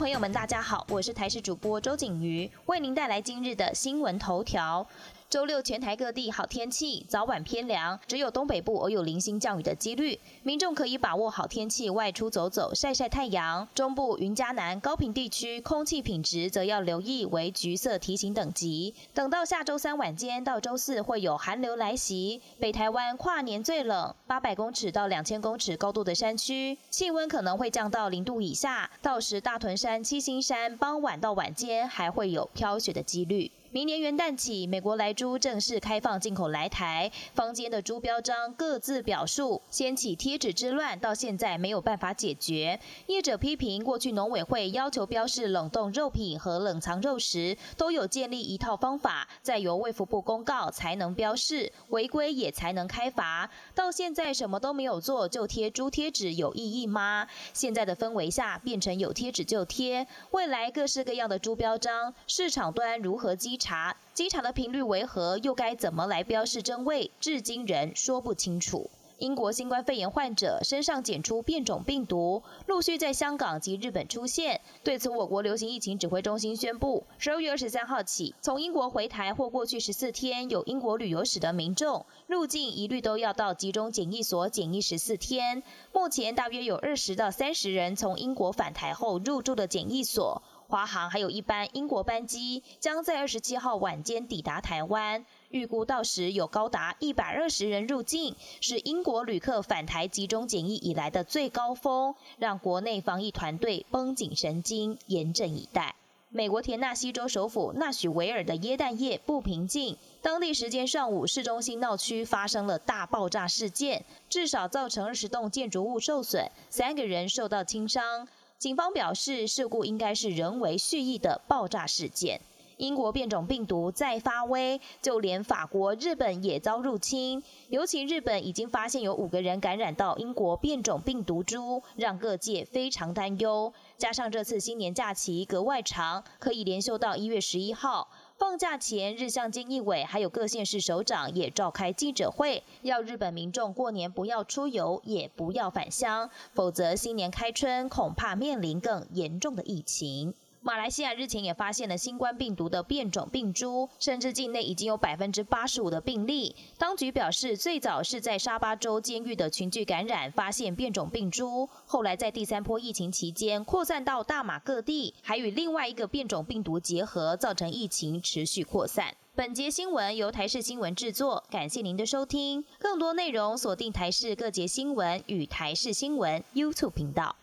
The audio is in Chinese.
朋友们，大家好，我是台视主播周景瑜，为您带来今日的新闻头条。周六全台各地好天气，早晚偏凉，只有东北部偶有零星降雨的几率，民众可以把握好天气外出走走，晒晒太阳。中部云嘉南高频地区空气品质则要留意为橘色提醒等级。等到下周三晚间到周四会有寒流来袭，北台湾跨年最冷，八百公尺到两千公尺高度的山区，气温可能会降到零度以下，到时大屯山、七星山傍晚到晚间还会有飘雪的几率。明年元旦起，美国来猪正式开放进口来台，坊间的猪标章各自表述，掀起贴纸之乱，到现在没有办法解决。业者批评，过去农委会要求标示冷冻肉品和冷藏肉食，都有建立一套方法，再由卫福部公告才能标示，违规也才能开罚。到现在什么都没有做，就贴猪贴纸有意义吗？现在的氛围下，变成有贴纸就贴，未来各式各样的猪标章，市场端如何稽？查机场的频率为何？又该怎么来标示真伪？至今仍说不清楚。英国新冠肺炎患者身上检出变种病毒，陆续在香港及日本出现。对此，我国流行疫情指挥中心宣布，十二月二十三号起，从英国回台或过去十四天有英国旅游史的民众，入境一律都要到集中检疫所检疫十四天。目前大约有二十到三十人从英国返台后入住的检疫所。华航还有一班英国班机将在二十七号晚间抵达台湾，预估到时有高达一百二十人入境，是英国旅客返台集中检疫以来的最高峰，让国内防疫团队绷紧神经，严阵以待。美国田纳西州首府纳许维尔的耶诞夜不平静，当地时间上午，市中心闹区发生了大爆炸事件，至少造成二十栋建筑物受损，三个人受到轻伤。警方表示，事故应该是人为蓄意的爆炸事件。英国变种病毒再发威，就连法国、日本也遭入侵。尤其日本已经发现有五个人感染到英国变种病毒株，让各界非常担忧。加上这次新年假期格外长，可以连休到一月十一号。放假前，日向菅义伟还有各县市首长也召开记者会，要日本民众过年不要出游，也不要返乡，否则新年开春恐怕面临更严重的疫情。马来西亚日前也发现了新冠病毒的变种病株，甚至境内已经有百分之八十五的病例。当局表示，最早是在沙巴州监狱的群聚感染发现变种病株，后来在第三波疫情期间扩散到大马各地，还与另外一个变种病毒结合，造成疫情持续扩散。本节新闻由台视新闻制作，感谢您的收听。更多内容锁定台视各节新闻与台视新闻 YouTube 频道。